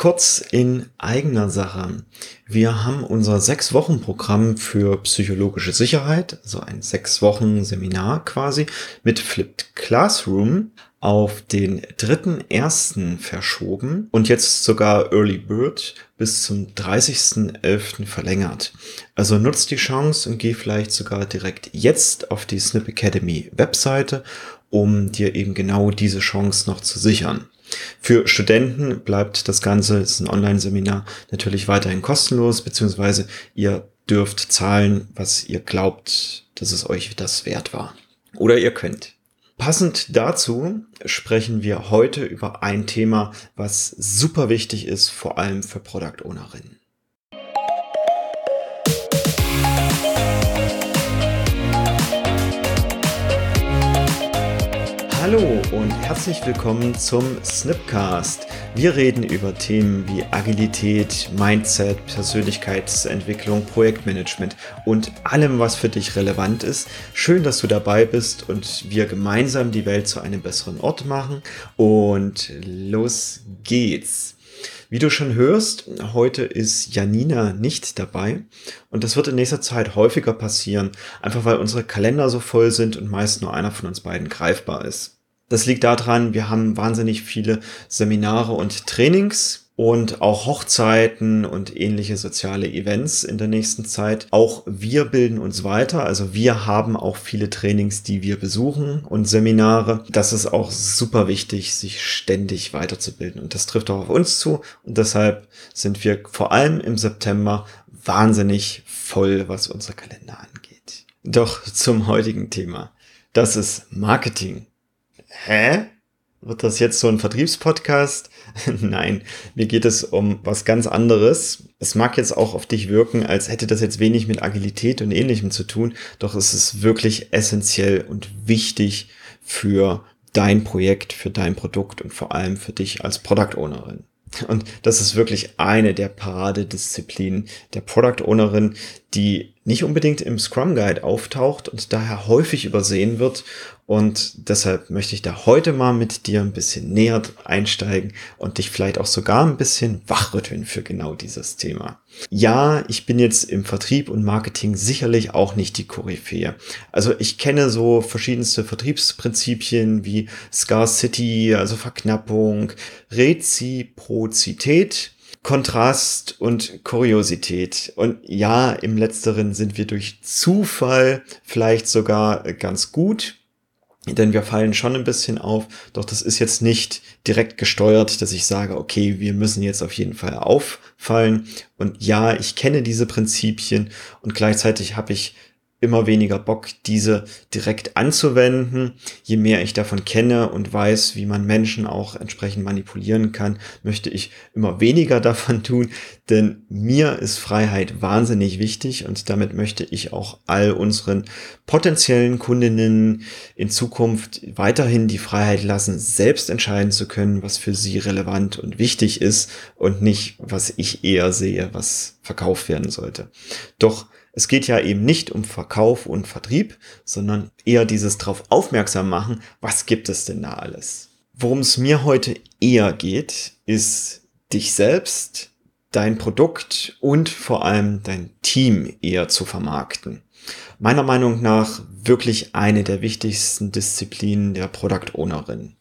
Kurz in eigener Sache. Wir haben unser sechs Wochen Programm für psychologische Sicherheit, also ein sechs Wochen Seminar quasi mit Flipped Classroom auf den dritten ersten verschoben und jetzt sogar Early Bird bis zum 30.11. verlängert. Also nutzt die Chance und geh vielleicht sogar direkt jetzt auf die Snip Academy Webseite, um dir eben genau diese Chance noch zu sichern. Für Studenten bleibt das Ganze, es ist ein Online-Seminar, natürlich weiterhin kostenlos, beziehungsweise ihr dürft zahlen, was ihr glaubt, dass es euch das wert war. Oder ihr könnt. Passend dazu sprechen wir heute über ein Thema, was super wichtig ist, vor allem für Product Ownerinnen. Hallo und herzlich willkommen zum Snipcast. Wir reden über Themen wie Agilität, Mindset, Persönlichkeitsentwicklung, Projektmanagement und allem, was für dich relevant ist. Schön, dass du dabei bist und wir gemeinsam die Welt zu einem besseren Ort machen. Und los geht's. Wie du schon hörst, heute ist Janina nicht dabei und das wird in nächster Zeit häufiger passieren, einfach weil unsere Kalender so voll sind und meist nur einer von uns beiden greifbar ist. Das liegt daran, wir haben wahnsinnig viele Seminare und Trainings und auch Hochzeiten und ähnliche soziale Events in der nächsten Zeit. Auch wir bilden uns weiter. Also wir haben auch viele Trainings, die wir besuchen und Seminare. Das ist auch super wichtig, sich ständig weiterzubilden. Und das trifft auch auf uns zu. Und deshalb sind wir vor allem im September wahnsinnig voll, was unser Kalender angeht. Doch zum heutigen Thema. Das ist Marketing. Hä? Wird das jetzt so ein Vertriebspodcast? Nein, mir geht es um was ganz anderes. Es mag jetzt auch auf dich wirken, als hätte das jetzt wenig mit Agilität und ähnlichem zu tun, doch es ist wirklich essentiell und wichtig für dein Projekt, für dein Produkt und vor allem für dich als Product Ownerin. Und das ist wirklich eine der Paradedisziplinen der Product Ownerin, die nicht unbedingt im Scrum Guide auftaucht und daher häufig übersehen wird und deshalb möchte ich da heute mal mit dir ein bisschen näher einsteigen und dich vielleicht auch sogar ein bisschen wachrütteln für genau dieses Thema. Ja, ich bin jetzt im Vertrieb und Marketing sicherlich auch nicht die Koryphäe. Also ich kenne so verschiedenste Vertriebsprinzipien wie Scarcity, also Verknappung, Reziprozität, Kontrast und Kuriosität. Und ja, im letzteren sind wir durch Zufall vielleicht sogar ganz gut denn wir fallen schon ein bisschen auf, doch das ist jetzt nicht direkt gesteuert, dass ich sage, okay, wir müssen jetzt auf jeden Fall auffallen. Und ja, ich kenne diese Prinzipien und gleichzeitig habe ich immer weniger Bock, diese direkt anzuwenden. Je mehr ich davon kenne und weiß, wie man Menschen auch entsprechend manipulieren kann, möchte ich immer weniger davon tun, denn mir ist Freiheit wahnsinnig wichtig und damit möchte ich auch all unseren potenziellen Kundinnen in Zukunft weiterhin die Freiheit lassen, selbst entscheiden zu können, was für sie relevant und wichtig ist und nicht, was ich eher sehe, was verkauft werden sollte. Doch es geht ja eben nicht um Verkauf und Vertrieb, sondern eher dieses darauf aufmerksam machen, was gibt es denn da alles. Worum es mir heute eher geht, ist dich selbst, dein Produkt und vor allem dein Team eher zu vermarkten. Meiner Meinung nach wirklich eine der wichtigsten Disziplinen der Product Ownerin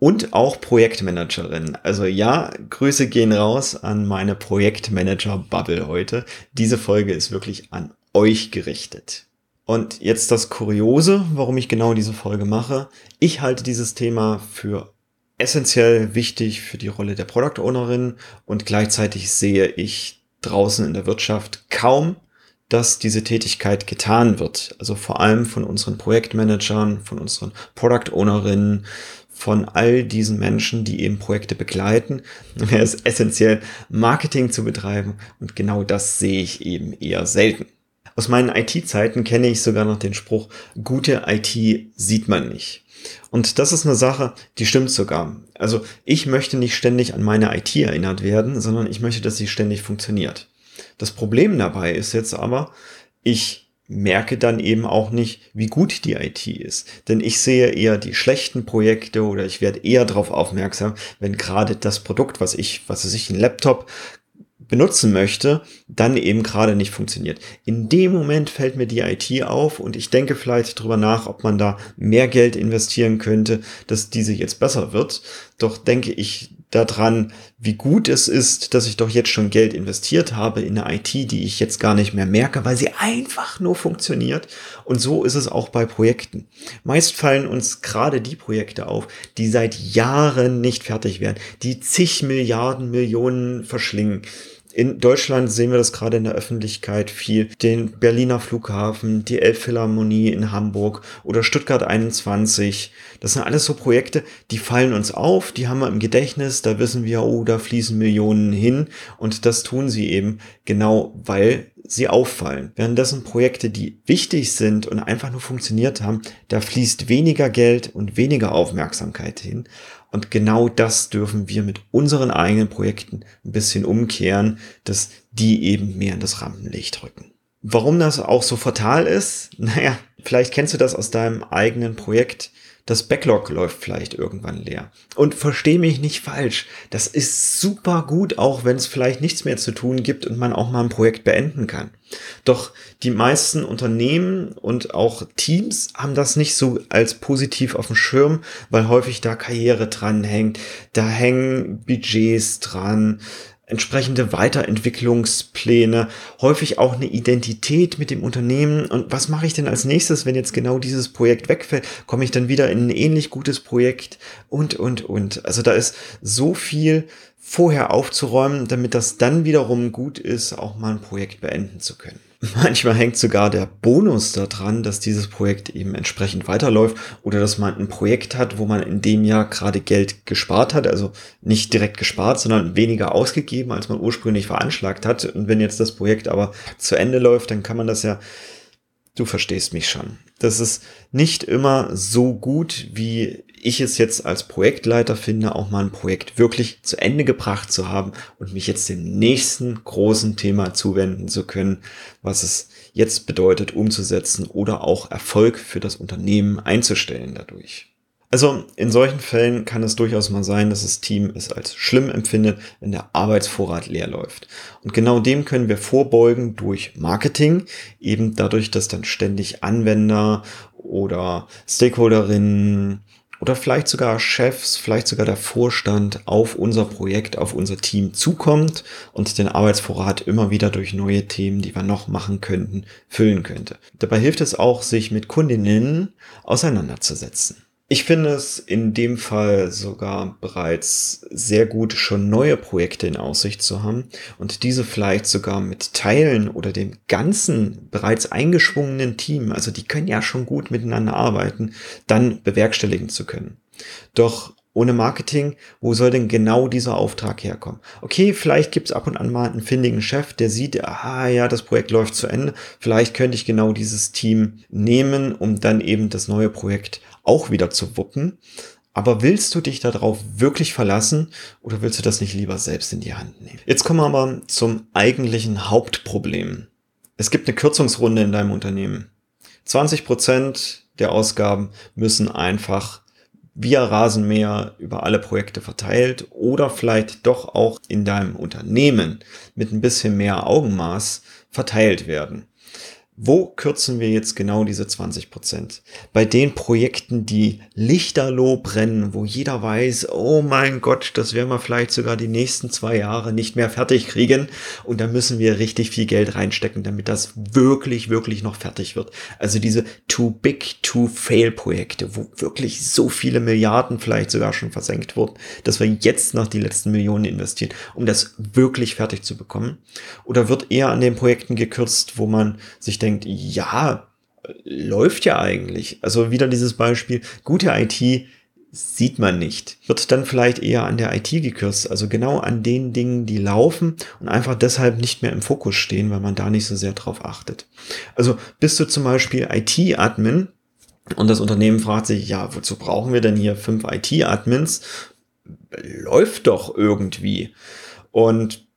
und auch Projektmanagerin. Also ja, Grüße gehen raus an meine Projektmanager-Bubble heute. Diese Folge ist wirklich an euch gerichtet. Und jetzt das Kuriose, warum ich genau diese Folge mache. Ich halte dieses Thema für essentiell wichtig für die Rolle der Product Ownerin und gleichzeitig sehe ich draußen in der Wirtschaft kaum, dass diese Tätigkeit getan wird. Also vor allem von unseren Projektmanagern, von unseren Product Ownerinnen, von all diesen Menschen, die eben Projekte begleiten. Es ist essentiell, Marketing zu betreiben und genau das sehe ich eben eher selten. Aus meinen IT-Zeiten kenne ich sogar noch den Spruch, gute IT sieht man nicht. Und das ist eine Sache, die stimmt sogar. Also ich möchte nicht ständig an meine IT erinnert werden, sondern ich möchte, dass sie ständig funktioniert. Das Problem dabei ist jetzt aber, ich merke dann eben auch nicht, wie gut die IT ist. Denn ich sehe eher die schlechten Projekte oder ich werde eher darauf aufmerksam, wenn gerade das Produkt, was ich, was ich, ein Laptop benutzen möchte, dann eben gerade nicht funktioniert. In dem Moment fällt mir die IT auf und ich denke vielleicht drüber nach, ob man da mehr Geld investieren könnte, dass diese jetzt besser wird. Doch denke ich daran, wie gut es ist, dass ich doch jetzt schon Geld investiert habe in eine IT, die ich jetzt gar nicht mehr merke, weil sie einfach nur funktioniert. Und so ist es auch bei Projekten. Meist fallen uns gerade die Projekte auf, die seit Jahren nicht fertig werden, die zig Milliarden Millionen verschlingen in Deutschland sehen wir das gerade in der Öffentlichkeit viel. Den Berliner Flughafen, die Elbphilharmonie in Hamburg oder Stuttgart 21. Das sind alles so Projekte, die fallen uns auf, die haben wir im Gedächtnis, da wissen wir, oh, da fließen Millionen hin und das tun sie eben genau, weil sie auffallen. Währenddessen Projekte, die wichtig sind und einfach nur funktioniert haben, da fließt weniger Geld und weniger Aufmerksamkeit hin. Und genau das dürfen wir mit unseren eigenen Projekten ein bisschen umkehren, dass die eben mehr in das Rampenlicht rücken. Warum das auch so fatal ist? Naja, vielleicht kennst du das aus deinem eigenen Projekt das Backlog läuft vielleicht irgendwann leer. Und versteh mich nicht falsch, das ist super gut, auch wenn es vielleicht nichts mehr zu tun gibt und man auch mal ein Projekt beenden kann. Doch die meisten Unternehmen und auch Teams haben das nicht so als positiv auf dem Schirm, weil häufig da Karriere dran hängt, da hängen Budgets dran, entsprechende Weiterentwicklungspläne, häufig auch eine Identität mit dem Unternehmen. Und was mache ich denn als nächstes, wenn jetzt genau dieses Projekt wegfällt? Komme ich dann wieder in ein ähnlich gutes Projekt? Und, und, und. Also da ist so viel vorher aufzuräumen, damit das dann wiederum gut ist, auch mal ein Projekt beenden zu können. Manchmal hängt sogar der Bonus daran, dass dieses Projekt eben entsprechend weiterläuft oder dass man ein Projekt hat, wo man in dem Jahr gerade Geld gespart hat, also nicht direkt gespart, sondern weniger ausgegeben, als man ursprünglich veranschlagt hat. Und wenn jetzt das Projekt aber zu Ende läuft, dann kann man das ja, du verstehst mich schon. Das ist nicht immer so gut, wie ich es jetzt als Projektleiter finde, auch mal ein Projekt wirklich zu Ende gebracht zu haben und mich jetzt dem nächsten großen Thema zuwenden zu können, was es jetzt bedeutet umzusetzen oder auch Erfolg für das Unternehmen einzustellen dadurch. Also in solchen Fällen kann es durchaus mal sein, dass das Team es als schlimm empfindet, wenn der Arbeitsvorrat leer läuft. Und genau dem können wir vorbeugen durch Marketing, eben dadurch, dass dann ständig Anwender oder Stakeholderinnen oder vielleicht sogar Chefs, vielleicht sogar der Vorstand auf unser Projekt, auf unser Team zukommt und den Arbeitsvorrat immer wieder durch neue Themen, die wir noch machen könnten, füllen könnte. Dabei hilft es auch, sich mit Kundinnen auseinanderzusetzen. Ich finde es in dem Fall sogar bereits sehr gut, schon neue Projekte in Aussicht zu haben und diese vielleicht sogar mit Teilen oder dem ganzen bereits eingeschwungenen Team, also die können ja schon gut miteinander arbeiten, dann bewerkstelligen zu können. Doch ohne Marketing, wo soll denn genau dieser Auftrag herkommen? Okay, vielleicht gibt's ab und an mal einen findigen Chef, der sieht, aha, ja, das Projekt läuft zu Ende. Vielleicht könnte ich genau dieses Team nehmen, um dann eben das neue Projekt auch wieder zu wuppen. Aber willst du dich darauf wirklich verlassen oder willst du das nicht lieber selbst in die Hand nehmen? Jetzt kommen wir aber zum eigentlichen Hauptproblem. Es gibt eine Kürzungsrunde in deinem Unternehmen. 20 Prozent der Ausgaben müssen einfach via Rasenmäher über alle Projekte verteilt oder vielleicht doch auch in deinem Unternehmen mit ein bisschen mehr Augenmaß verteilt werden. Wo kürzen wir jetzt genau diese 20 Prozent? Bei den Projekten, die lichterloh brennen, wo jeder weiß, oh mein Gott, das werden wir vielleicht sogar die nächsten zwei Jahre nicht mehr fertig kriegen. Und da müssen wir richtig viel Geld reinstecken, damit das wirklich, wirklich noch fertig wird. Also diese too big to fail Projekte, wo wirklich so viele Milliarden vielleicht sogar schon versenkt wurden, dass wir jetzt noch die letzten Millionen investieren, um das wirklich fertig zu bekommen. Oder wird eher an den Projekten gekürzt, wo man sich denkt, denkt, ja, läuft ja eigentlich. Also wieder dieses Beispiel, gute IT sieht man nicht. Wird dann vielleicht eher an der IT gekürzt, also genau an den Dingen, die laufen und einfach deshalb nicht mehr im Fokus stehen, weil man da nicht so sehr drauf achtet. Also bist du zum Beispiel IT-Admin und das Unternehmen fragt sich, ja, wozu brauchen wir denn hier fünf IT-Admins? Läuft doch irgendwie. Und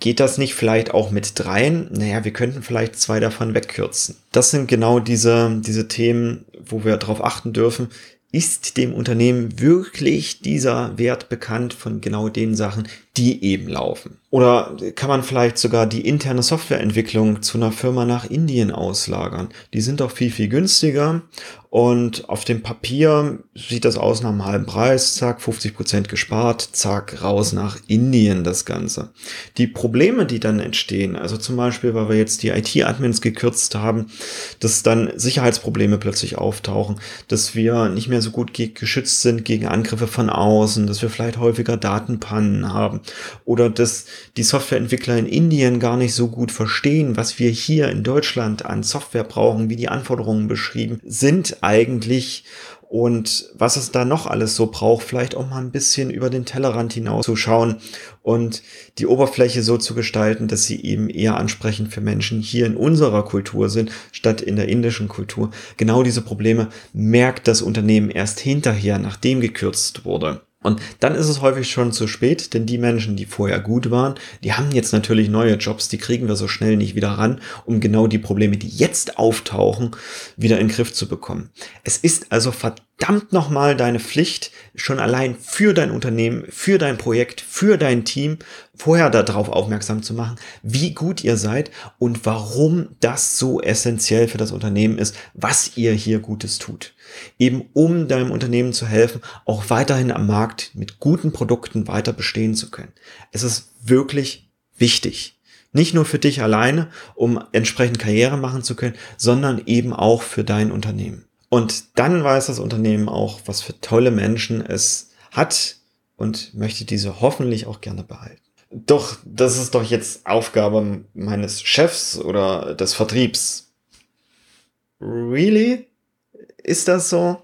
geht das nicht vielleicht auch mit dreien? Naja, wir könnten vielleicht zwei davon wegkürzen. Das sind genau diese, diese Themen, wo wir darauf achten dürfen. Ist dem Unternehmen wirklich dieser Wert bekannt von genau den Sachen, die eben laufen? Oder kann man vielleicht sogar die interne Softwareentwicklung zu einer Firma nach Indien auslagern? Die sind doch viel, viel günstiger und auf dem Papier sieht das aus nach einem halben Preis, zack, 50 Prozent gespart, zack, raus nach Indien das Ganze. Die Probleme, die dann entstehen, also zum Beispiel, weil wir jetzt die IT-Admins gekürzt haben, dass dann Sicherheitsprobleme plötzlich auftauchen, dass wir nicht mehr so gut geschützt sind gegen Angriffe von außen, dass wir vielleicht häufiger Datenpannen haben oder dass die Softwareentwickler in Indien gar nicht so gut verstehen, was wir hier in Deutschland an Software brauchen, wie die Anforderungen beschrieben sind eigentlich und was es da noch alles so braucht, vielleicht auch mal ein bisschen über den Tellerrand hinaus zu schauen und die Oberfläche so zu gestalten, dass sie eben eher ansprechend für Menschen hier in unserer Kultur sind, statt in der indischen Kultur. Genau diese Probleme merkt das Unternehmen erst hinterher, nachdem gekürzt wurde. Und dann ist es häufig schon zu spät, denn die Menschen, die vorher gut waren, die haben jetzt natürlich neue Jobs, die kriegen wir so schnell nicht wieder ran, um genau die Probleme, die jetzt auftauchen, wieder in den Griff zu bekommen. Es ist also verdammt nochmal deine Pflicht, schon allein für dein Unternehmen, für dein Projekt, für dein Team, vorher darauf aufmerksam zu machen, wie gut ihr seid und warum das so essentiell für das Unternehmen ist, was ihr hier Gutes tut eben um deinem Unternehmen zu helfen, auch weiterhin am Markt mit guten Produkten weiter bestehen zu können. Es ist wirklich wichtig. Nicht nur für dich alleine, um entsprechend Karriere machen zu können, sondern eben auch für dein Unternehmen. Und dann weiß das Unternehmen auch, was für tolle Menschen es hat und möchte diese hoffentlich auch gerne behalten. Doch, das ist doch jetzt Aufgabe meines Chefs oder des Vertriebs. Really? Ist das so?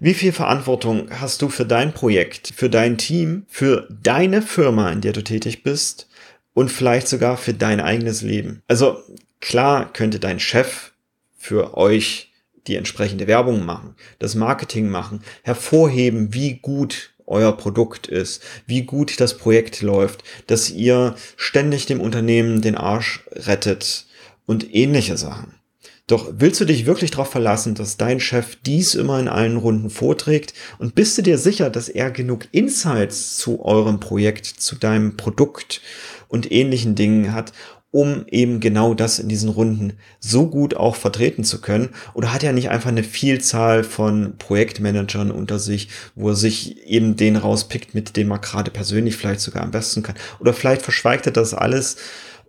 Wie viel Verantwortung hast du für dein Projekt, für dein Team, für deine Firma, in der du tätig bist und vielleicht sogar für dein eigenes Leben? Also klar könnte dein Chef für euch die entsprechende Werbung machen, das Marketing machen, hervorheben, wie gut euer Produkt ist, wie gut das Projekt läuft, dass ihr ständig dem Unternehmen den Arsch rettet und ähnliche Sachen. Doch willst du dich wirklich darauf verlassen, dass dein Chef dies immer in allen Runden vorträgt? Und bist du dir sicher, dass er genug Insights zu eurem Projekt, zu deinem Produkt und ähnlichen Dingen hat, um eben genau das in diesen Runden so gut auch vertreten zu können? Oder hat er nicht einfach eine Vielzahl von Projektmanagern unter sich, wo er sich eben den rauspickt, mit dem er gerade persönlich vielleicht sogar am besten kann? Oder vielleicht verschweigt er das alles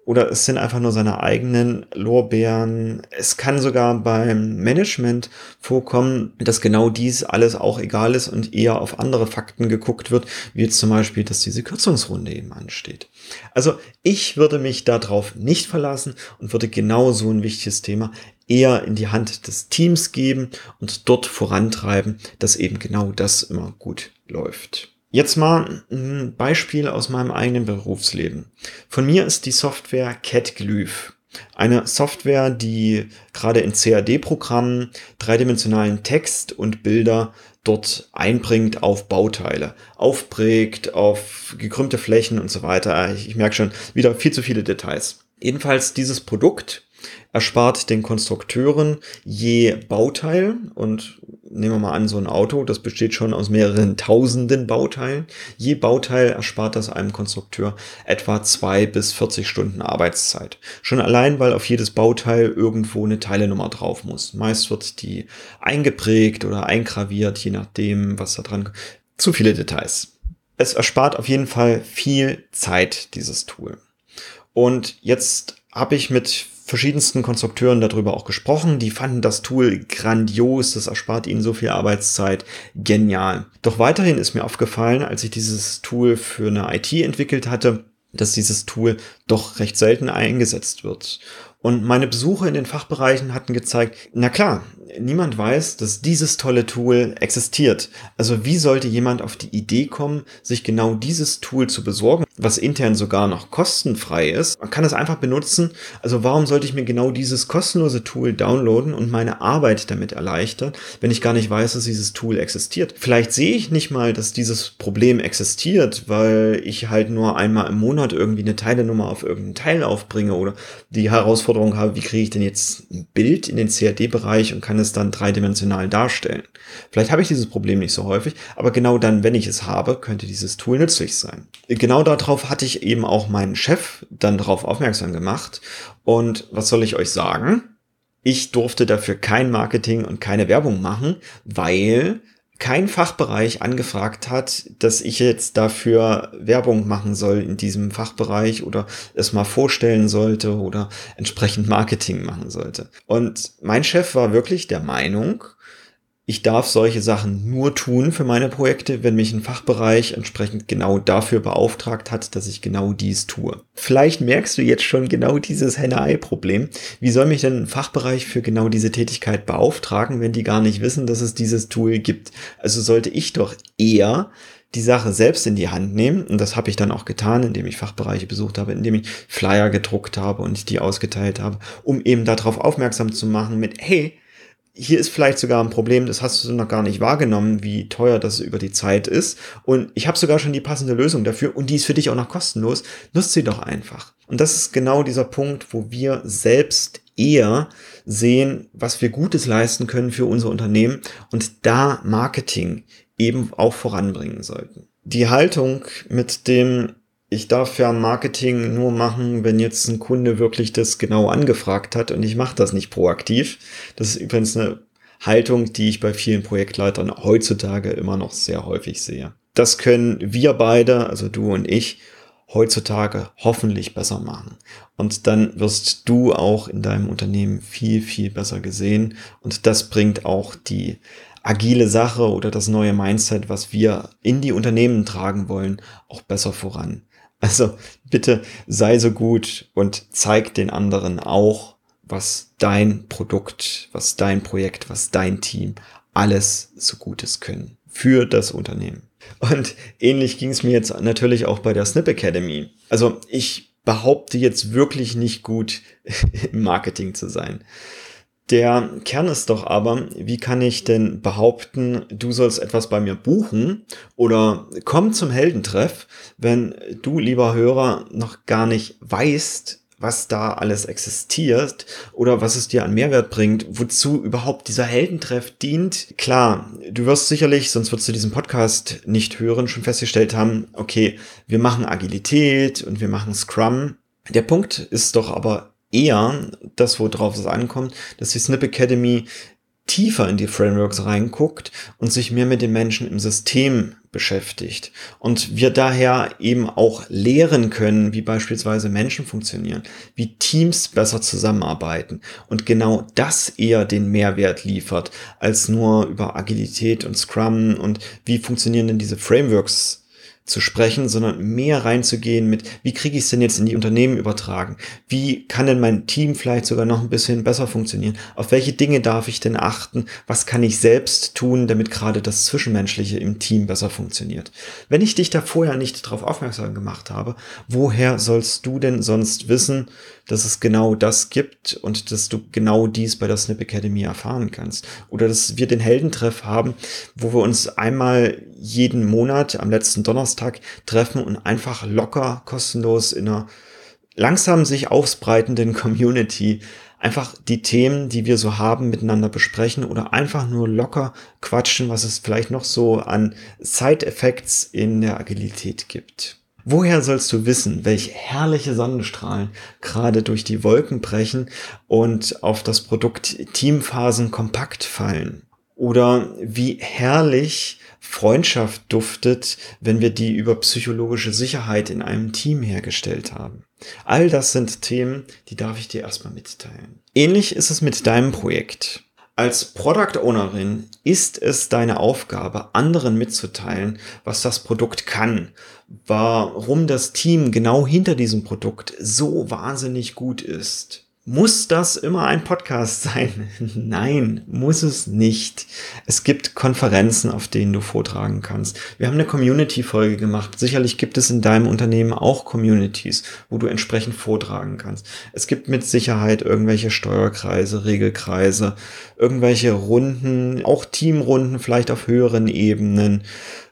oder es sind einfach nur seine eigenen Lorbeeren. Es kann sogar beim Management vorkommen, dass genau dies alles auch egal ist und eher auf andere Fakten geguckt wird, wie jetzt zum Beispiel, dass diese Kürzungsrunde eben ansteht. Also ich würde mich darauf nicht verlassen und würde genau so ein wichtiges Thema eher in die Hand des Teams geben und dort vorantreiben, dass eben genau das immer gut läuft. Jetzt mal ein Beispiel aus meinem eigenen Berufsleben. Von mir ist die Software CatGlyph. Eine Software, die gerade in CAD-Programmen dreidimensionalen Text und Bilder dort einbringt auf Bauteile, aufprägt, auf gekrümmte Flächen und so weiter. Ich, ich merke schon wieder viel zu viele Details. Jedenfalls dieses Produkt erspart den Konstrukteuren je Bauteil und nehmen wir mal an, so ein Auto, das besteht schon aus mehreren tausenden Bauteilen. Je Bauteil erspart das einem Konstrukteur etwa zwei bis 40 Stunden Arbeitszeit. Schon allein, weil auf jedes Bauteil irgendwo eine Teilenummer drauf muss. Meist wird die eingeprägt oder eingraviert, je nachdem, was da dran kommt. Zu viele Details. Es erspart auf jeden Fall viel Zeit, dieses Tool. Und jetzt habe ich mit verschiedensten Konstrukteuren darüber auch gesprochen. Die fanden das Tool grandios, das erspart ihnen so viel Arbeitszeit. Genial. Doch weiterhin ist mir aufgefallen, als ich dieses Tool für eine IT entwickelt hatte, dass dieses Tool doch recht selten eingesetzt wird. Und meine Besuche in den Fachbereichen hatten gezeigt, na klar, niemand weiß, dass dieses tolle Tool existiert. Also wie sollte jemand auf die Idee kommen, sich genau dieses Tool zu besorgen, was intern sogar noch kostenfrei ist? Man kann es einfach benutzen. Also warum sollte ich mir genau dieses kostenlose Tool downloaden und meine Arbeit damit erleichtern, wenn ich gar nicht weiß, dass dieses Tool existiert? Vielleicht sehe ich nicht mal, dass dieses Problem existiert, weil ich halt nur einmal im Monat irgendwie eine Teilenummer auf irgendeinen Teil aufbringe oder die Herausforderung habe, wie kriege ich denn jetzt ein Bild in den CAD-Bereich und kann es es dann dreidimensional darstellen. Vielleicht habe ich dieses Problem nicht so häufig, aber genau dann, wenn ich es habe, könnte dieses Tool nützlich sein. Genau darauf hatte ich eben auch meinen Chef dann darauf aufmerksam gemacht. Und was soll ich euch sagen? Ich durfte dafür kein Marketing und keine Werbung machen, weil kein Fachbereich angefragt hat, dass ich jetzt dafür Werbung machen soll in diesem Fachbereich oder es mal vorstellen sollte oder entsprechend Marketing machen sollte. Und mein Chef war wirklich der Meinung, ich darf solche Sachen nur tun für meine Projekte, wenn mich ein Fachbereich entsprechend genau dafür beauftragt hat, dass ich genau dies tue. Vielleicht merkst du jetzt schon genau dieses Henne-Ei-Problem. Wie soll mich denn ein Fachbereich für genau diese Tätigkeit beauftragen, wenn die gar nicht wissen, dass es dieses Tool gibt? Also sollte ich doch eher die Sache selbst in die Hand nehmen. Und das habe ich dann auch getan, indem ich Fachbereiche besucht habe, indem ich Flyer gedruckt habe und die ausgeteilt habe, um eben darauf aufmerksam zu machen mit, hey, hier ist vielleicht sogar ein Problem, das hast du noch gar nicht wahrgenommen, wie teuer das über die Zeit ist. Und ich habe sogar schon die passende Lösung dafür und die ist für dich auch noch kostenlos. Nutzt sie doch einfach. Und das ist genau dieser Punkt, wo wir selbst eher sehen, was wir Gutes leisten können für unser Unternehmen und da Marketing eben auch voranbringen sollten. Die Haltung mit dem ich darf ja Marketing nur machen, wenn jetzt ein Kunde wirklich das genau angefragt hat und ich mache das nicht proaktiv. Das ist übrigens eine Haltung, die ich bei vielen Projektleitern heutzutage immer noch sehr häufig sehe. Das können wir beide, also du und ich, heutzutage hoffentlich besser machen. Und dann wirst du auch in deinem Unternehmen viel, viel besser gesehen. Und das bringt auch die agile Sache oder das neue Mindset, was wir in die Unternehmen tragen wollen, auch besser voran. Also bitte sei so gut und zeig den anderen auch, was dein Produkt, was dein Projekt, was dein Team alles so Gutes können für das Unternehmen. Und ähnlich ging es mir jetzt natürlich auch bei der Snip Academy. Also ich behaupte jetzt wirklich nicht gut im Marketing zu sein. Der Kern ist doch aber, wie kann ich denn behaupten, du sollst etwas bei mir buchen oder komm zum Heldentreff, wenn du, lieber Hörer, noch gar nicht weißt, was da alles existiert oder was es dir an Mehrwert bringt, wozu überhaupt dieser Heldentreff dient. Klar, du wirst sicherlich, sonst würdest du diesen Podcast nicht hören, schon festgestellt haben, okay, wir machen Agilität und wir machen Scrum. Der Punkt ist doch aber eher das, worauf es ankommt, dass die Snip Academy tiefer in die Frameworks reinguckt und sich mehr mit den Menschen im System beschäftigt. Und wir daher eben auch lehren können, wie beispielsweise Menschen funktionieren, wie Teams besser zusammenarbeiten und genau das eher den Mehrwert liefert, als nur über Agilität und Scrum und wie funktionieren denn diese Frameworks zu sprechen, sondern mehr reinzugehen mit, wie kriege ich es denn jetzt in die Unternehmen übertragen? Wie kann denn mein Team vielleicht sogar noch ein bisschen besser funktionieren? Auf welche Dinge darf ich denn achten? Was kann ich selbst tun, damit gerade das Zwischenmenschliche im Team besser funktioniert? Wenn ich dich da vorher nicht darauf aufmerksam gemacht habe, woher sollst du denn sonst wissen, dass es genau das gibt und dass du genau dies bei der Snip Academy erfahren kannst. Oder dass wir den Heldentreff haben, wo wir uns einmal jeden Monat am letzten Donnerstag treffen und einfach locker, kostenlos in einer langsam sich ausbreitenden Community einfach die Themen, die wir so haben, miteinander besprechen oder einfach nur locker quatschen, was es vielleicht noch so an Side-Effects in der Agilität gibt. Woher sollst du wissen, welche herrliche Sonnenstrahlen gerade durch die Wolken brechen und auf das Produkt Teamphasen kompakt fallen? Oder wie herrlich Freundschaft duftet, wenn wir die über psychologische Sicherheit in einem Team hergestellt haben. All das sind Themen, die darf ich dir erstmal mitteilen. Ähnlich ist es mit deinem Projekt. Als Product Ownerin ist es deine Aufgabe, anderen mitzuteilen, was das Produkt kann, warum das Team genau hinter diesem Produkt so wahnsinnig gut ist. Muss das immer ein Podcast sein? Nein, muss es nicht. Es gibt Konferenzen, auf denen du vortragen kannst. Wir haben eine Community-Folge gemacht. Sicherlich gibt es in deinem Unternehmen auch Communities, wo du entsprechend vortragen kannst. Es gibt mit Sicherheit irgendwelche Steuerkreise, Regelkreise, irgendwelche Runden, auch Teamrunden, vielleicht auf höheren Ebenen,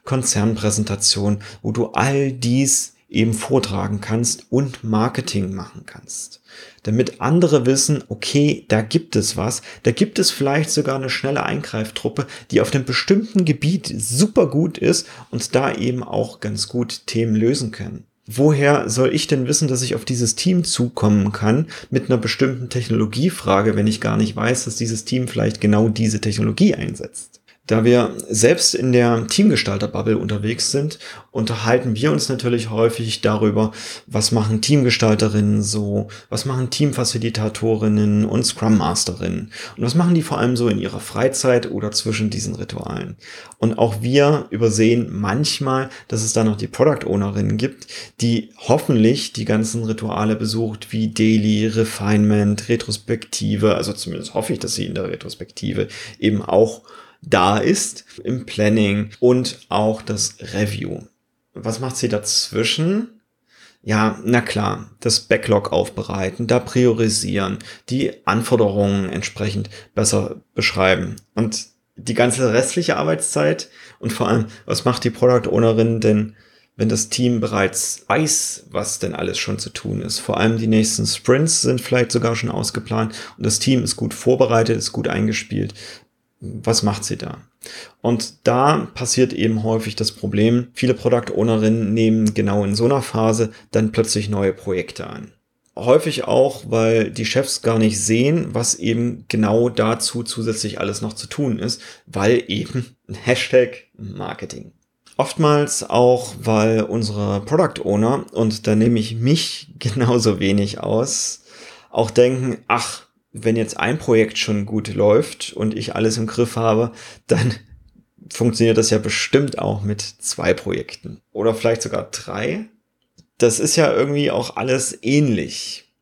Konzernpräsentationen, wo du all dies eben vortragen kannst und Marketing machen kannst damit andere wissen, okay, da gibt es was, da gibt es vielleicht sogar eine schnelle Eingreiftruppe, die auf einem bestimmten Gebiet super gut ist und da eben auch ganz gut Themen lösen können. Woher soll ich denn wissen, dass ich auf dieses Team zukommen kann mit einer bestimmten Technologiefrage, wenn ich gar nicht weiß, dass dieses Team vielleicht genau diese Technologie einsetzt? Da wir selbst in der Teamgestalter-Bubble unterwegs sind, unterhalten wir uns natürlich häufig darüber, was machen Teamgestalterinnen so, was machen Teamfacilitatorinnen und Scrum Masterinnen und was machen die vor allem so in ihrer Freizeit oder zwischen diesen Ritualen. Und auch wir übersehen manchmal, dass es da noch die Product Ownerinnen gibt, die hoffentlich die ganzen Rituale besucht, wie Daily, Refinement, Retrospektive, also zumindest hoffe ich, dass sie in der Retrospektive eben auch da ist im Planning und auch das Review. Was macht sie dazwischen? Ja, na klar, das Backlog aufbereiten, da priorisieren, die Anforderungen entsprechend besser beschreiben und die ganze restliche Arbeitszeit und vor allem, was macht die Product Ownerin denn, wenn das Team bereits weiß, was denn alles schon zu tun ist. Vor allem die nächsten Sprints sind vielleicht sogar schon ausgeplant und das Team ist gut vorbereitet, ist gut eingespielt was macht sie da? Und da passiert eben häufig das Problem, viele Product Ownerinnen nehmen genau in so einer Phase dann plötzlich neue Projekte an. Häufig auch, weil die Chefs gar nicht sehen, was eben genau dazu zusätzlich alles noch zu tun ist, weil eben Hashtag Marketing. Oftmals auch, weil unsere Product Owner, und da nehme ich mich genauso wenig aus, auch denken, ach, wenn jetzt ein Projekt schon gut läuft und ich alles im Griff habe, dann funktioniert das ja bestimmt auch mit zwei Projekten oder vielleicht sogar drei. Das ist ja irgendwie auch alles ähnlich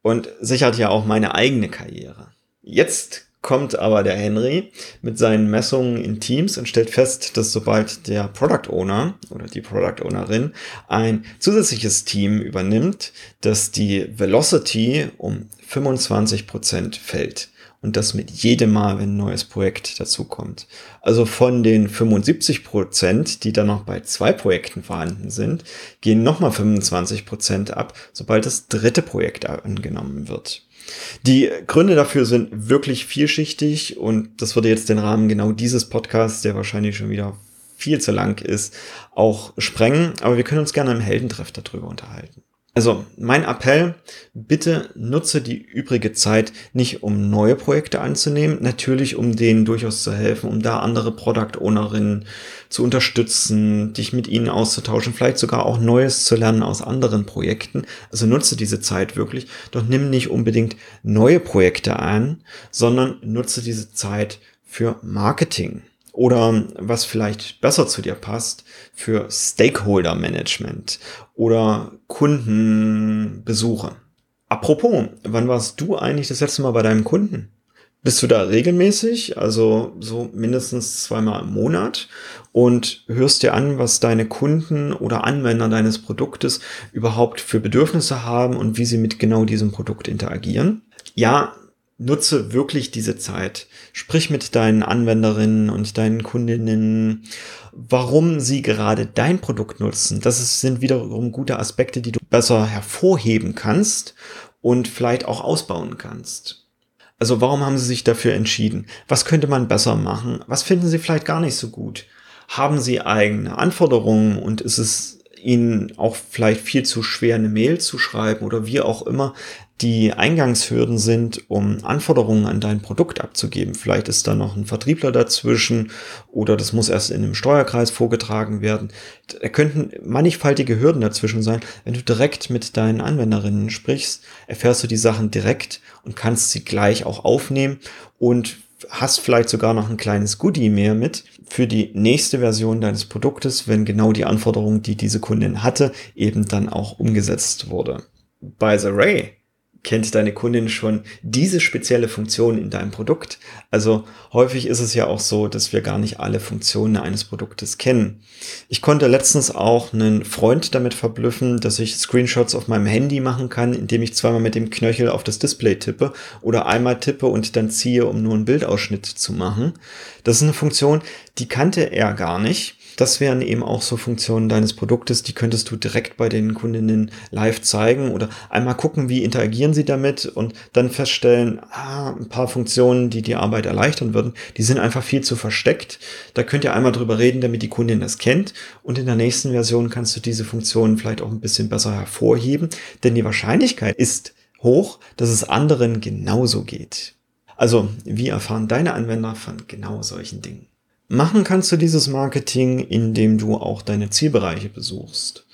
und sichert ja auch meine eigene Karriere. Jetzt kommt aber der Henry mit seinen Messungen in Teams und stellt fest, dass sobald der Product Owner oder die Product Ownerin ein zusätzliches Team übernimmt, dass die Velocity um 25 Prozent fällt. Und das mit jedem Mal, wenn ein neues Projekt dazukommt. Also von den 75 Prozent, die dann noch bei zwei Projekten vorhanden sind, gehen nochmal 25 Prozent ab, sobald das dritte Projekt angenommen wird. Die Gründe dafür sind wirklich vielschichtig und das würde jetzt den Rahmen genau dieses Podcasts, der wahrscheinlich schon wieder viel zu lang ist, auch sprengen. Aber wir können uns gerne im Heldentreff darüber unterhalten. Also mein Appell, bitte nutze die übrige Zeit nicht, um neue Projekte anzunehmen, natürlich um denen durchaus zu helfen, um da andere Product Ownerinnen zu unterstützen, dich mit ihnen auszutauschen, vielleicht sogar auch Neues zu lernen aus anderen Projekten. Also nutze diese Zeit wirklich, doch nimm nicht unbedingt neue Projekte an, sondern nutze diese Zeit für Marketing oder was vielleicht besser zu dir passt für Stakeholder Management oder Kundenbesuche. Apropos, wann warst du eigentlich das letzte Mal bei deinem Kunden? Bist du da regelmäßig, also so mindestens zweimal im Monat und hörst dir an, was deine Kunden oder Anwender deines Produktes überhaupt für Bedürfnisse haben und wie sie mit genau diesem Produkt interagieren? Ja, nutze wirklich diese Zeit. Sprich mit deinen Anwenderinnen und deinen Kundinnen, warum sie gerade dein Produkt nutzen. Das sind wiederum gute Aspekte, die du besser hervorheben kannst und vielleicht auch ausbauen kannst. Also warum haben sie sich dafür entschieden? Was könnte man besser machen? Was finden sie vielleicht gar nicht so gut? Haben sie eigene Anforderungen und ist es ihnen auch vielleicht viel zu schwer, eine Mail zu schreiben oder wie auch immer die Eingangshürden sind, um Anforderungen an dein Produkt abzugeben. Vielleicht ist da noch ein Vertriebler dazwischen oder das muss erst in einem Steuerkreis vorgetragen werden. Da könnten mannigfaltige Hürden dazwischen sein. Wenn du direkt mit deinen Anwenderinnen sprichst, erfährst du die Sachen direkt und kannst sie gleich auch aufnehmen und hast vielleicht sogar noch ein kleines Goodie mehr mit für die nächste Version deines Produktes, wenn genau die Anforderung, die diese Kundin hatte, eben dann auch umgesetzt wurde. By the way, kennt deine Kundin schon diese spezielle Funktion in deinem Produkt? Also häufig ist es ja auch so, dass wir gar nicht alle Funktionen eines Produktes kennen. Ich konnte letztens auch einen Freund damit verblüffen, dass ich Screenshots auf meinem Handy machen kann, indem ich zweimal mit dem Knöchel auf das Display tippe oder einmal tippe und dann ziehe, um nur einen Bildausschnitt zu machen. Das ist eine Funktion, die kannte er gar nicht. Das wären eben auch so Funktionen deines Produktes, die könntest du direkt bei den Kundinnen live zeigen oder einmal gucken, wie interagieren sie damit und dann feststellen, ah, ein paar Funktionen, die die Arbeit erleichtern würden, die sind einfach viel zu versteckt. Da könnt ihr einmal drüber reden, damit die Kundin das kennt und in der nächsten Version kannst du diese Funktionen vielleicht auch ein bisschen besser hervorheben, denn die Wahrscheinlichkeit ist hoch, dass es anderen genauso geht. Also, wie erfahren deine Anwender von genau solchen Dingen? Machen kannst du dieses Marketing, indem du auch deine Zielbereiche besuchst.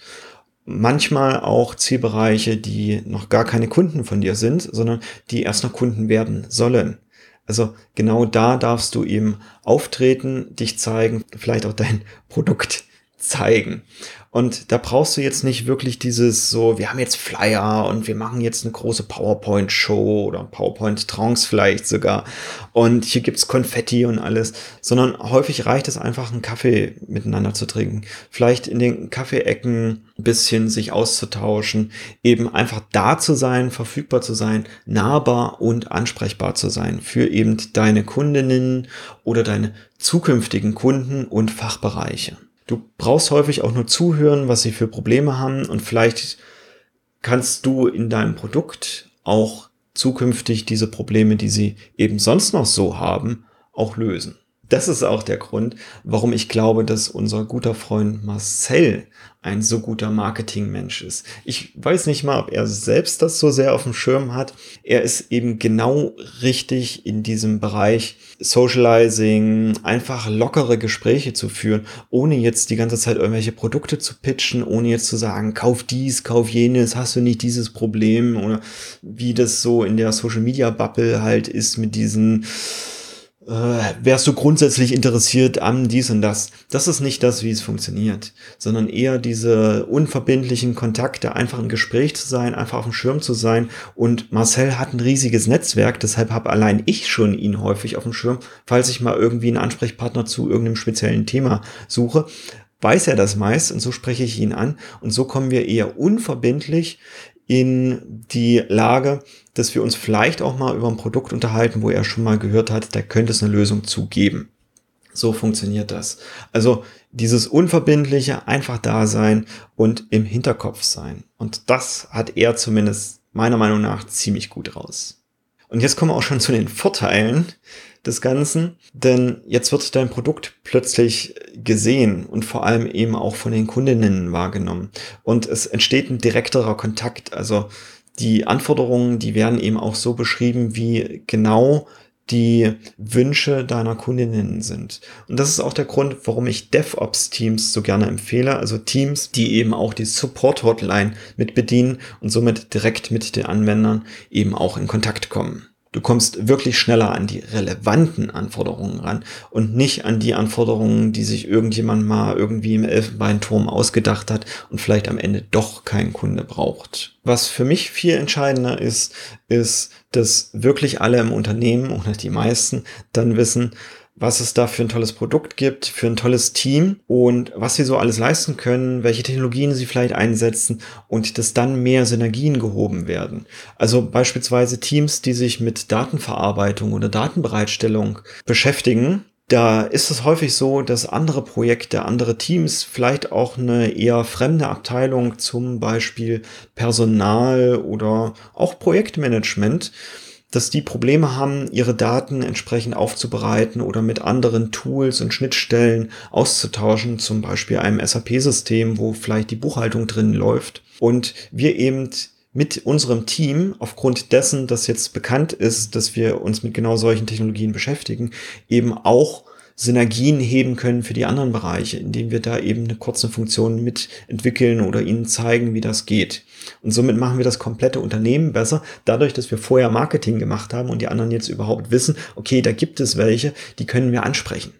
Manchmal auch Zielbereiche, die noch gar keine Kunden von dir sind, sondern die erst noch Kunden werden sollen. Also genau da darfst du eben auftreten, dich zeigen, vielleicht auch dein Produkt zeigen. Und da brauchst du jetzt nicht wirklich dieses so, wir haben jetzt Flyer und wir machen jetzt eine große PowerPoint-Show oder PowerPoint-Trance vielleicht sogar. Und hier gibt's Konfetti und alles, sondern häufig reicht es einfach, einen Kaffee miteinander zu trinken. Vielleicht in den Kaffeeecken ein bisschen sich auszutauschen, eben einfach da zu sein, verfügbar zu sein, nahbar und ansprechbar zu sein für eben deine Kundinnen oder deine zukünftigen Kunden und Fachbereiche. Du brauchst häufig auch nur zuhören, was sie für Probleme haben und vielleicht kannst du in deinem Produkt auch zukünftig diese Probleme, die sie eben sonst noch so haben, auch lösen. Das ist auch der Grund, warum ich glaube, dass unser guter Freund Marcel ein so guter Marketingmensch ist. Ich weiß nicht mal, ob er selbst das so sehr auf dem Schirm hat. Er ist eben genau richtig in diesem Bereich Socializing, einfach lockere Gespräche zu führen, ohne jetzt die ganze Zeit irgendwelche Produkte zu pitchen, ohne jetzt zu sagen, kauf dies, kauf jenes, hast du nicht dieses Problem oder wie das so in der Social Media Bubble halt ist mit diesen äh, wärst du grundsätzlich interessiert an dies und das. Das ist nicht das, wie es funktioniert, sondern eher diese unverbindlichen Kontakte, einfach im Gespräch zu sein, einfach auf dem Schirm zu sein. Und Marcel hat ein riesiges Netzwerk, deshalb habe allein ich schon ihn häufig auf dem Schirm, falls ich mal irgendwie einen Ansprechpartner zu irgendeinem speziellen Thema suche weiß er das meist und so spreche ich ihn an und so kommen wir eher unverbindlich in die Lage, dass wir uns vielleicht auch mal über ein Produkt unterhalten, wo er schon mal gehört hat, da könnte es eine Lösung zugeben. So funktioniert das. Also dieses unverbindliche, einfach da sein und im Hinterkopf sein. Und das hat er zumindest meiner Meinung nach ziemlich gut raus. Und jetzt kommen wir auch schon zu den Vorteilen des Ganzen, denn jetzt wird dein Produkt plötzlich gesehen und vor allem eben auch von den Kundinnen wahrgenommen. Und es entsteht ein direkterer Kontakt. Also die Anforderungen, die werden eben auch so beschrieben, wie genau die Wünsche deiner Kundinnen sind. Und das ist auch der Grund, warum ich DevOps-Teams so gerne empfehle. Also Teams, die eben auch die Support-Hotline mit bedienen und somit direkt mit den Anwendern eben auch in Kontakt kommen. Du kommst wirklich schneller an die relevanten Anforderungen ran und nicht an die Anforderungen, die sich irgendjemand mal irgendwie im Elfenbeinturm ausgedacht hat und vielleicht am Ende doch kein Kunde braucht. Was für mich viel entscheidender ist, ist, dass wirklich alle im Unternehmen oder die meisten dann wissen, was es da für ein tolles Produkt gibt, für ein tolles Team und was sie so alles leisten können, welche Technologien sie vielleicht einsetzen und dass dann mehr Synergien gehoben werden. Also beispielsweise Teams, die sich mit Datenverarbeitung oder Datenbereitstellung beschäftigen, da ist es häufig so, dass andere Projekte, andere Teams, vielleicht auch eine eher fremde Abteilung, zum Beispiel Personal oder auch Projektmanagement, dass die Probleme haben, ihre Daten entsprechend aufzubereiten oder mit anderen Tools und Schnittstellen auszutauschen, zum Beispiel einem SAP-System, wo vielleicht die Buchhaltung drin läuft. Und wir eben mit unserem Team, aufgrund dessen, dass jetzt bekannt ist, dass wir uns mit genau solchen Technologien beschäftigen, eben auch Synergien heben können für die anderen Bereiche, indem wir da eben eine kurze Funktion mitentwickeln oder ihnen zeigen, wie das geht. Und somit machen wir das komplette Unternehmen besser, dadurch, dass wir vorher Marketing gemacht haben und die anderen jetzt überhaupt wissen, okay, da gibt es welche, die können wir ansprechen.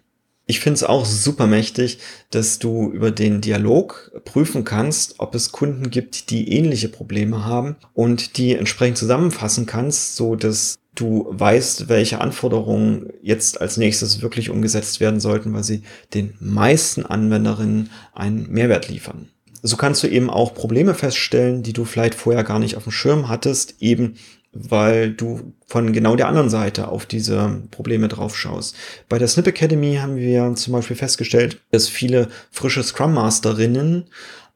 Ich finde es auch super mächtig, dass du über den Dialog prüfen kannst, ob es Kunden gibt, die ähnliche Probleme haben und die entsprechend zusammenfassen kannst, so dass du weißt, welche Anforderungen jetzt als nächstes wirklich umgesetzt werden sollten, weil sie den meisten Anwenderinnen einen Mehrwert liefern. So kannst du eben auch Probleme feststellen, die du vielleicht vorher gar nicht auf dem Schirm hattest, eben weil du von genau der anderen Seite auf diese Probleme drauf schaust. Bei der Snip Academy haben wir zum Beispiel festgestellt, dass viele frische Scrum Masterinnen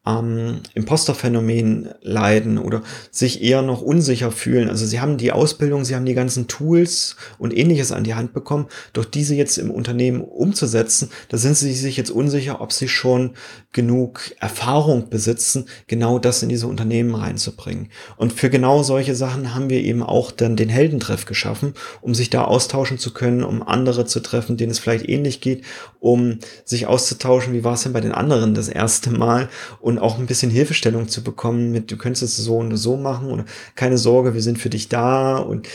am Imposterphänomen leiden oder sich eher noch unsicher fühlen. Also sie haben die Ausbildung, sie haben die ganzen Tools und ähnliches an die Hand bekommen, doch diese jetzt im Unternehmen umzusetzen, da sind sie sich jetzt unsicher, ob sie schon genug Erfahrung besitzen, genau das in diese Unternehmen reinzubringen. Und für genau solche Sachen haben wir eben auch dann den Heldentreff geschaffen, um sich da austauschen zu können, um andere zu treffen, denen es vielleicht ähnlich geht, um sich auszutauschen, wie war es denn bei den anderen das erste Mal und und auch ein bisschen Hilfestellung zu bekommen mit, du könntest es so und so machen oder keine Sorge, wir sind für dich da und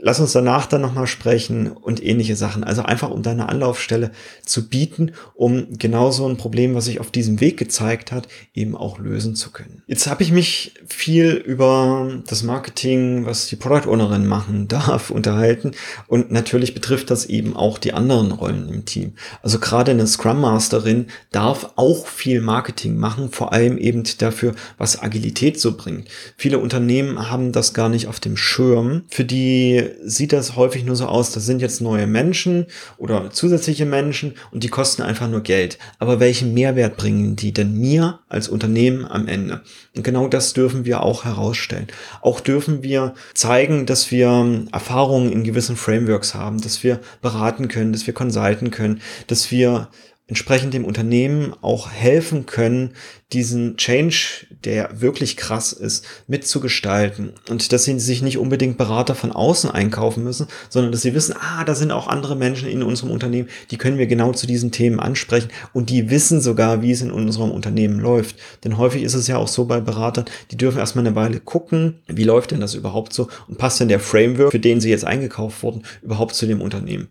lass uns danach dann nochmal sprechen und ähnliche Sachen. Also einfach um deine Anlaufstelle zu bieten, um genau so ein Problem, was sich auf diesem Weg gezeigt hat, eben auch lösen zu können. Jetzt habe ich mich viel über das Marketing, was die Product Ownerin machen darf, unterhalten. Und natürlich betrifft das eben auch die anderen Rollen im Team. Also gerade eine Scrum Masterin darf auch viel Marketing machen, vor allem eben dafür, was Agilität so bringt. Viele Unternehmen haben das gar nicht auf dem Schirm. Für die sieht das häufig nur so aus, das sind jetzt neue Menschen oder zusätzliche Menschen und die kosten einfach nur Geld. Aber welchen Mehrwert bringen die denn mir als Unternehmen am Ende? Und genau das dürfen wir auch herausstellen. Auch dürfen wir zeigen, dass wir Erfahrungen in gewissen Frameworks haben, dass wir beraten können, dass wir consulten können, dass wir entsprechend dem Unternehmen auch helfen können, diesen Change, der wirklich krass ist, mitzugestalten. Und dass sie sich nicht unbedingt Berater von außen einkaufen müssen, sondern dass sie wissen, ah, da sind auch andere Menschen in unserem Unternehmen, die können wir genau zu diesen Themen ansprechen und die wissen sogar, wie es in unserem Unternehmen läuft. Denn häufig ist es ja auch so bei Beratern, die dürfen erstmal eine Weile gucken, wie läuft denn das überhaupt so und passt denn der Framework, für den sie jetzt eingekauft wurden, überhaupt zu dem Unternehmen.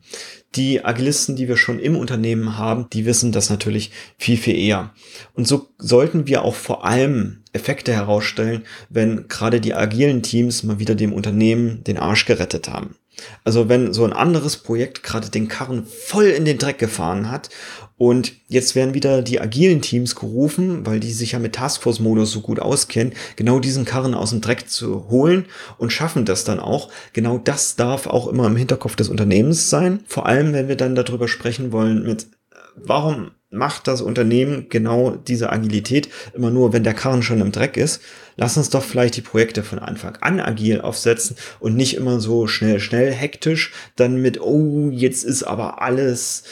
Die Agilisten, die wir schon im Unternehmen haben, die wissen das natürlich viel, viel eher. Und so sollten wir auch vor allem Effekte herausstellen, wenn gerade die agilen Teams mal wieder dem Unternehmen den Arsch gerettet haben. Also wenn so ein anderes Projekt gerade den Karren voll in den Dreck gefahren hat und jetzt werden wieder die agilen Teams gerufen, weil die sich ja mit Taskforce-Modus so gut auskennen, genau diesen Karren aus dem Dreck zu holen und schaffen das dann auch. Genau das darf auch immer im Hinterkopf des Unternehmens sein. Vor allem, wenn wir dann darüber sprechen wollen mit, warum macht das Unternehmen genau diese Agilität immer nur, wenn der Karren schon im Dreck ist. Lass uns doch vielleicht die Projekte von Anfang an agil aufsetzen und nicht immer so schnell, schnell, hektisch, dann mit, oh, jetzt ist aber alles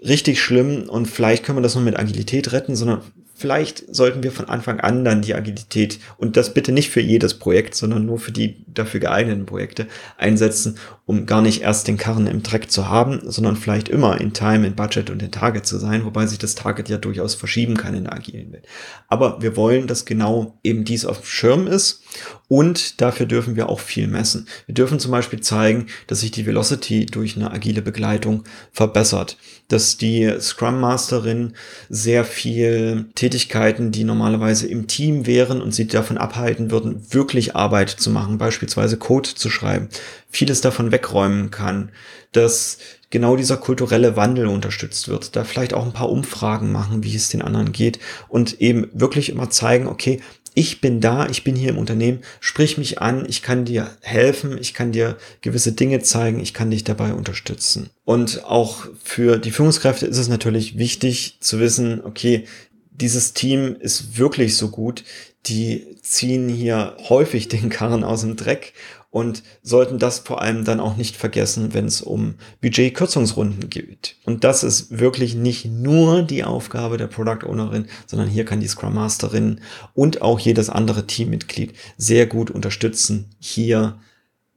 richtig schlimm und vielleicht können wir das nur mit Agilität retten, sondern vielleicht sollten wir von Anfang an dann die Agilität und das bitte nicht für jedes Projekt, sondern nur für die dafür geeigneten Projekte einsetzen, um gar nicht erst den Karren im Dreck zu haben, sondern vielleicht immer in Time, in Budget und in Target zu sein, wobei sich das Target ja durchaus verschieben kann in der agilen Welt. Aber wir wollen, dass genau eben dies auf dem Schirm ist und dafür dürfen wir auch viel messen. Wir dürfen zum Beispiel zeigen, dass sich die Velocity durch eine agile Begleitung verbessert, dass die Scrum Masterin sehr viel Tätigkeiten, die normalerweise im Team wären und sie davon abhalten würden, wirklich Arbeit zu machen, beispielsweise Code zu schreiben, vieles davon wegräumen kann, dass genau dieser kulturelle Wandel unterstützt wird, da vielleicht auch ein paar Umfragen machen, wie es den anderen geht und eben wirklich immer zeigen, okay, ich bin da, ich bin hier im Unternehmen, sprich mich an, ich kann dir helfen, ich kann dir gewisse Dinge zeigen, ich kann dich dabei unterstützen. Und auch für die Führungskräfte ist es natürlich wichtig zu wissen, okay, dieses Team ist wirklich so gut, die ziehen hier häufig den Karren aus dem Dreck und sollten das vor allem dann auch nicht vergessen, wenn es um Budgetkürzungsrunden geht. Und das ist wirklich nicht nur die Aufgabe der Product Ownerin, sondern hier kann die Scrum Masterin und auch jedes andere Teammitglied sehr gut unterstützen, hier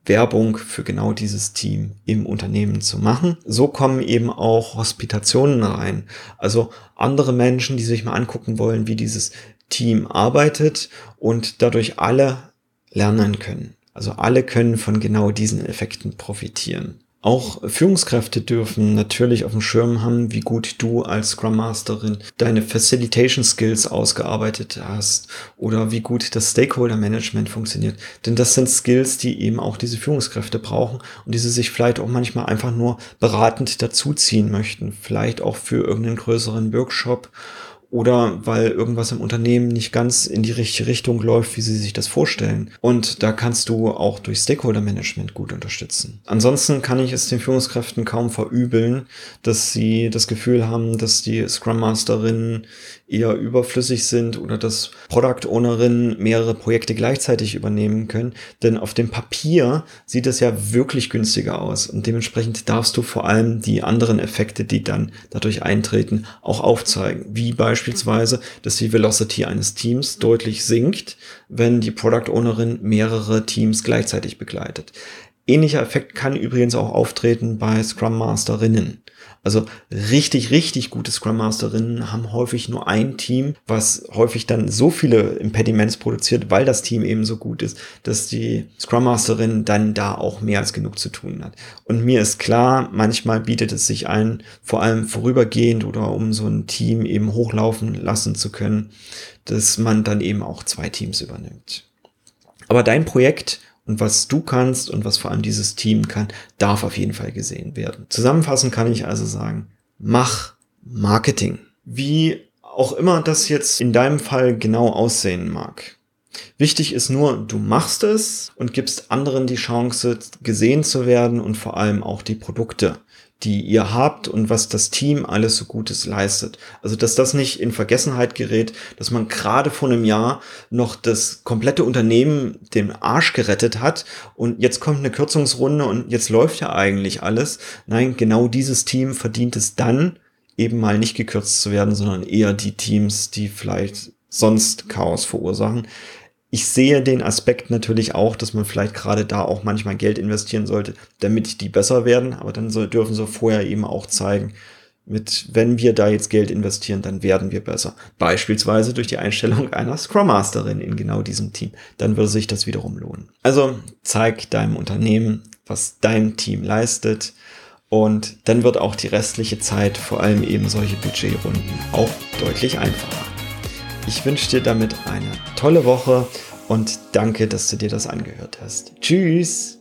Werbung für genau dieses Team im Unternehmen zu machen. So kommen eben auch Hospitationen rein. Also andere Menschen, die sich mal angucken wollen, wie dieses Team arbeitet und dadurch alle lernen können. Also alle können von genau diesen Effekten profitieren. Auch Führungskräfte dürfen natürlich auf dem Schirm haben, wie gut du als Scrum Masterin deine Facilitation Skills ausgearbeitet hast oder wie gut das Stakeholder Management funktioniert. Denn das sind Skills, die eben auch diese Führungskräfte brauchen und die sie sich vielleicht auch manchmal einfach nur beratend dazuziehen möchten. Vielleicht auch für irgendeinen größeren Workshop oder weil irgendwas im Unternehmen nicht ganz in die richtige Richtung läuft, wie sie sich das vorstellen. Und da kannst du auch durch Stakeholder Management gut unterstützen. Ansonsten kann ich es den Führungskräften kaum verübeln, dass sie das Gefühl haben, dass die Scrum Masterinnen eher überflüssig sind oder dass Product Ownerinnen mehrere Projekte gleichzeitig übernehmen können. Denn auf dem Papier sieht es ja wirklich günstiger aus und dementsprechend darfst du vor allem die anderen Effekte, die dann dadurch eintreten, auch aufzeigen. Wie beispielsweise, dass die Velocity eines Teams deutlich sinkt, wenn die Product Ownerin mehrere Teams gleichzeitig begleitet. Ähnlicher Effekt kann übrigens auch auftreten bei Scrum Masterinnen. Also richtig, richtig gute Scrum Masterinnen haben häufig nur ein Team, was häufig dann so viele Impediments produziert, weil das Team eben so gut ist, dass die Scrum Masterin dann da auch mehr als genug zu tun hat. Und mir ist klar, manchmal bietet es sich ein, vor allem vorübergehend oder um so ein Team eben hochlaufen lassen zu können, dass man dann eben auch zwei Teams übernimmt. Aber dein Projekt und was du kannst und was vor allem dieses Team kann, darf auf jeden Fall gesehen werden. Zusammenfassend kann ich also sagen, mach Marketing. Wie auch immer das jetzt in deinem Fall genau aussehen mag. Wichtig ist nur, du machst es und gibst anderen die Chance, gesehen zu werden und vor allem auch die Produkte die ihr habt und was das Team alles so Gutes leistet. Also, dass das nicht in Vergessenheit gerät, dass man gerade vor einem Jahr noch das komplette Unternehmen dem Arsch gerettet hat und jetzt kommt eine Kürzungsrunde und jetzt läuft ja eigentlich alles. Nein, genau dieses Team verdient es dann, eben mal nicht gekürzt zu werden, sondern eher die Teams, die vielleicht sonst Chaos verursachen ich sehe den Aspekt natürlich auch, dass man vielleicht gerade da auch manchmal Geld investieren sollte, damit die besser werden. Aber dann so, dürfen sie vorher eben auch zeigen, mit, wenn wir da jetzt Geld investieren, dann werden wir besser. Beispielsweise durch die Einstellung einer Scrum Masterin in genau diesem Team. Dann würde sich das wiederum lohnen. Also zeig deinem Unternehmen, was dein Team leistet. Und dann wird auch die restliche Zeit, vor allem eben solche Budgetrunden, auch deutlich einfacher. Ich wünsche dir damit eine tolle Woche und danke, dass du dir das angehört hast. Tschüss!